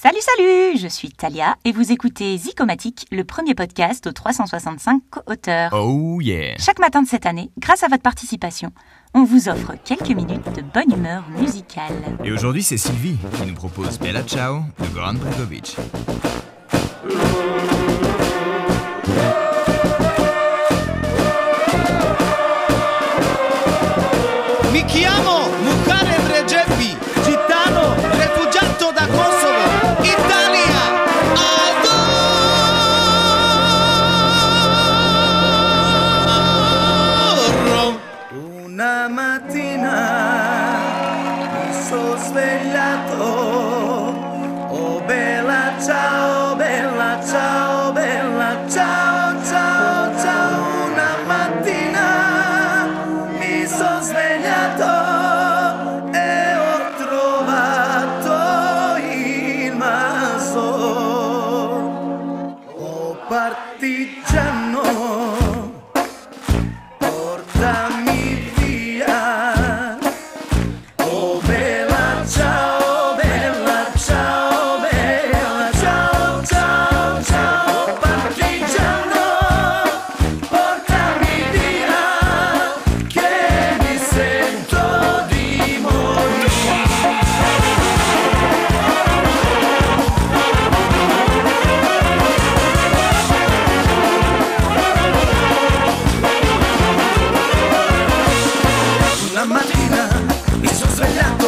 Salut, salut Je suis Talia et vous écoutez Zicomatique, le premier podcast aux 365 co-auteurs. Oh yeah Chaque matin de cette année, grâce à votre participation, on vous offre quelques minutes de bonne humeur musicale. Et aujourd'hui, c'est Sylvie qui nous propose Bella Ciao de Goran Bregovic. Mi chiamo Una mattina mi sono svegliato. Oh bella ciao, bella ciao, bella ciao, ciao, ciao. Una mattina mi sono svegliato e ho trovato il maso. Oh partigiano, y sus relatos.